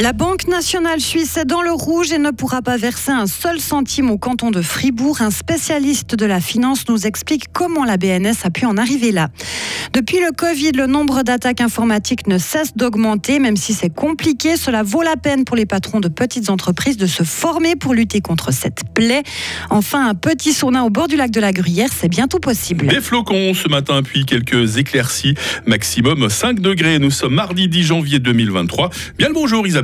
La Banque nationale suisse est dans le rouge et ne pourra pas verser un seul centime au canton de Fribourg. Un spécialiste de la finance nous explique comment la BNS a pu en arriver là. Depuis le Covid, le nombre d'attaques informatiques ne cesse d'augmenter. Même si c'est compliqué, cela vaut la peine pour les patrons de petites entreprises de se former pour lutter contre cette plaie. Enfin, un petit sauna au bord du lac de la Gruyère, c'est bientôt possible. Des flocons ce matin, puis quelques éclaircies. Maximum 5 degrés. Nous sommes mardi 10 janvier 2023. Bien le bonjour Isabelle.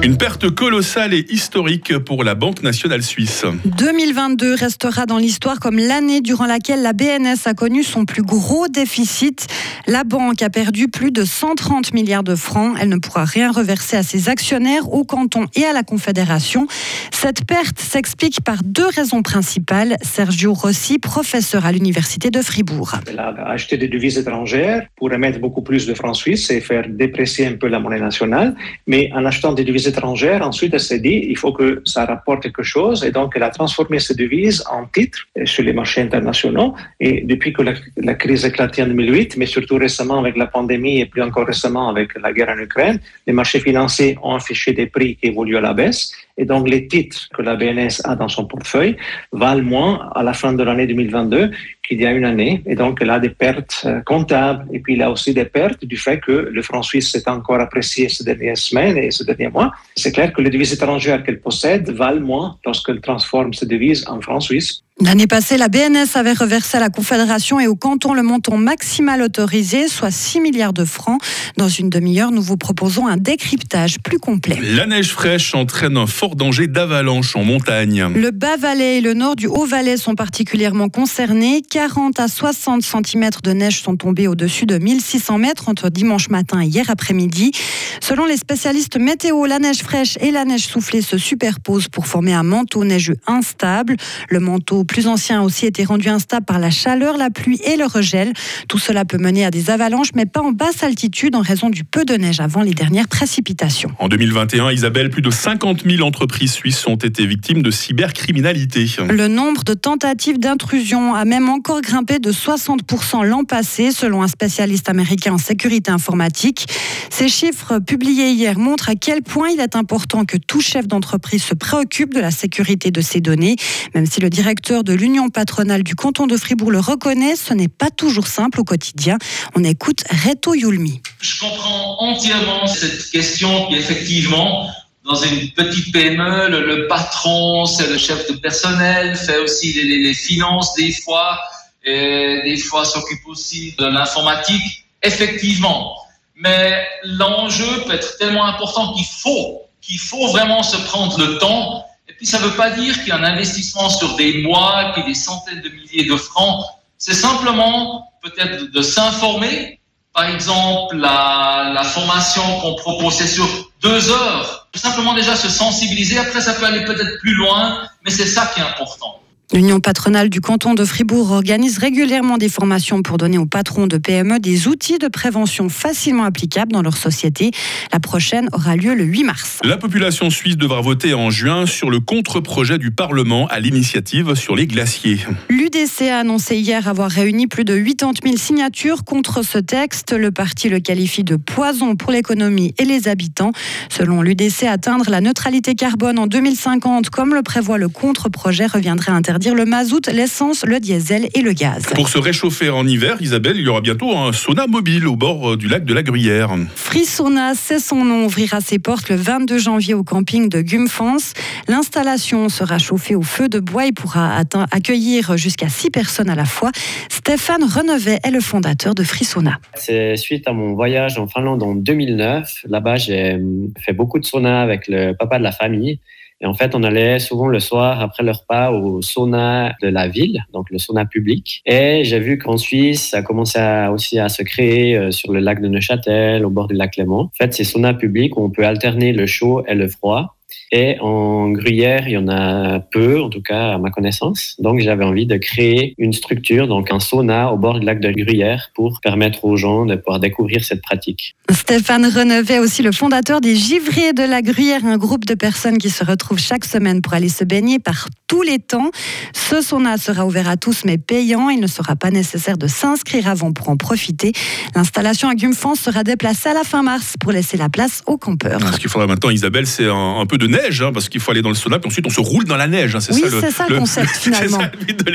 Une perte colossale et historique pour la Banque nationale suisse. 2022 restera dans l'histoire comme l'année durant laquelle la BNS a connu son plus gros déficit. La banque a perdu plus de 130 milliards de francs. Elle ne pourra rien reverser à ses actionnaires, au canton et à la Confédération. Cette perte s'explique par deux raisons principales. Sergio Rossi, professeur à l'Université de Fribourg. Elle a acheté des devises étrangères pour émettre beaucoup plus de francs suisses et faire déprécier un peu la monnaie nationale. Mais en achetant des devises étrangères, ensuite, elle s'est dit, il faut que ça rapporte quelque chose. Et donc, elle a transformé ces devises en titres sur les marchés internationaux. Et depuis que la, crise éclaté en 2008, mais surtout récemment avec la pandémie et plus encore récemment avec la guerre en Ukraine, les marchés financiers ont affiché des prix qui évoluent à la baisse. Et donc, les titres que la BNS a dans son portefeuille valent moins à la fin de l'année 2022 qu'il y a une année. Et donc, elle a des pertes euh, comptables. Et puis, il a aussi des pertes du fait que le franc suisse s'est encore apprécié ces dernières semaines et ces derniers mois. C'est clair que les devises étrangères qu'elle possède valent moins lorsqu'elle transforme ces devises en francs suisses. L'année passée, la BNS avait reversé à la Confédération et au canton le montant maximal autorisé, soit 6 milliards de francs. Dans une demi-heure, nous vous proposons un décryptage plus complet. La neige fraîche entraîne un fort danger d'avalanche en montagne. Le bas-Valais et le nord du Haut-Valais sont particulièrement concernés. 40 à 60 cm de neige sont tombés au-dessus de 1600 mètres entre dimanche matin et hier après-midi. Selon les spécialistes météo, la neige fraîche et la neige soufflée se superposent pour former un manteau neigeux instable. Le manteau plus ancien a aussi été rendu instable par la chaleur, la pluie et le regel. Tout cela peut mener à des avalanches, mais pas en basse altitude en raison du peu de neige avant les dernières précipitations. En 2021, Isabelle, plus de 50 000 entreprises suisses ont été victimes de cybercriminalité. Le nombre de tentatives d'intrusion a même encore grimpé de 60% l'an passé, selon un spécialiste américain en sécurité informatique. Ces chiffres publiés hier montrent à quel point il est important que tout chef d'entreprise se préoccupe de la sécurité de ses données, même si le directeur de l'Union patronale du canton de Fribourg le reconnaît, ce n'est pas toujours simple au quotidien. On écoute Reto Yulmi. Je comprends entièrement cette question qui effectivement dans une petite PME, le, patron, c'est le chef de personnel, fait aussi les, finances des fois, et des fois s'occupe aussi de l'informatique. Effectivement. Mais l'enjeu peut être tellement important qu'il faut, qu'il faut vraiment se prendre le temps puis ça ne veut pas dire qu'il y a un investissement sur des mois, puis des centaines de milliers de francs. C'est simplement peut-être de s'informer. Par exemple, la, la formation qu'on propose, c'est sur deux heures. Tout simplement déjà se sensibiliser. Après, ça peut aller peut-être plus loin, mais c'est ça qui est important. L'Union patronale du canton de Fribourg organise régulièrement des formations pour donner aux patrons de PME des outils de prévention facilement applicables dans leur société. La prochaine aura lieu le 8 mars. La population suisse devra voter en juin sur le contre-projet du Parlement à l'initiative sur les glaciers. L'UDC a annoncé hier avoir réuni plus de 80 000 signatures contre ce texte. Le parti le qualifie de poison pour l'économie et les habitants. Selon l'UDC, atteindre la neutralité carbone en 2050, comme le prévoit le contre-projet, reviendrait à interdire dire le mazout, l'essence, le diesel et le gaz. Pour se réchauffer en hiver, Isabelle, il y aura bientôt un sauna mobile au bord euh, du lac de la Gruyère. Frissona, c'est son nom, ouvrira ses portes le 22 janvier au camping de Gumfans. L'installation sera chauffée au feu de bois et pourra accueillir jusqu'à 6 personnes à la fois. Stéphane Renevet est le fondateur de Frissona. C'est suite à mon voyage en Finlande en 2009. Là-bas, j'ai hum, fait beaucoup de sauna avec le papa de la famille. Et en fait, on allait souvent le soir après le repas au sauna de la ville, donc le sauna public. Et j'ai vu qu'en Suisse, ça commençait aussi à se créer euh, sur le lac de Neuchâtel, au bord du lac Léman. En fait, c'est sauna public où on peut alterner le chaud et le froid. Et en Gruyère, il y en a peu, en tout cas à ma connaissance. Donc j'avais envie de créer une structure, donc un sauna au bord du lac de Gruyère pour permettre aux gens de pouvoir découvrir cette pratique. Stéphane Renevet, aussi le fondateur des Givriers de la Gruyère, un groupe de personnes qui se retrouvent chaque semaine pour aller se baigner par tous les temps. Ce sauna sera ouvert à tous mais payant. Il ne sera pas nécessaire de s'inscrire avant pour en profiter. L'installation à Gumfans sera déplacée à la fin mars pour laisser la place aux campeurs. Ce qu'il faudra maintenant, Isabelle, c'est un, peu de neige, hein, parce qu'il faut aller dans le sauna, puis ensuite on se roule dans la neige. Hein, oui, c'est ça le, concept finalement.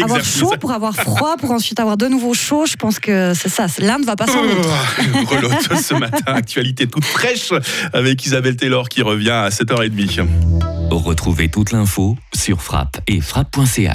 avoir chaud pour avoir froid, pour ensuite avoir de nouveau chaud, je pense que c'est ça. L'un ne va pas sans l'autre. Relote ce matin, actualité toute fraîche avec Isabelle Taylor qui revient à 7h30. Retrouvez toute l'info sur frappe et frappe.ca.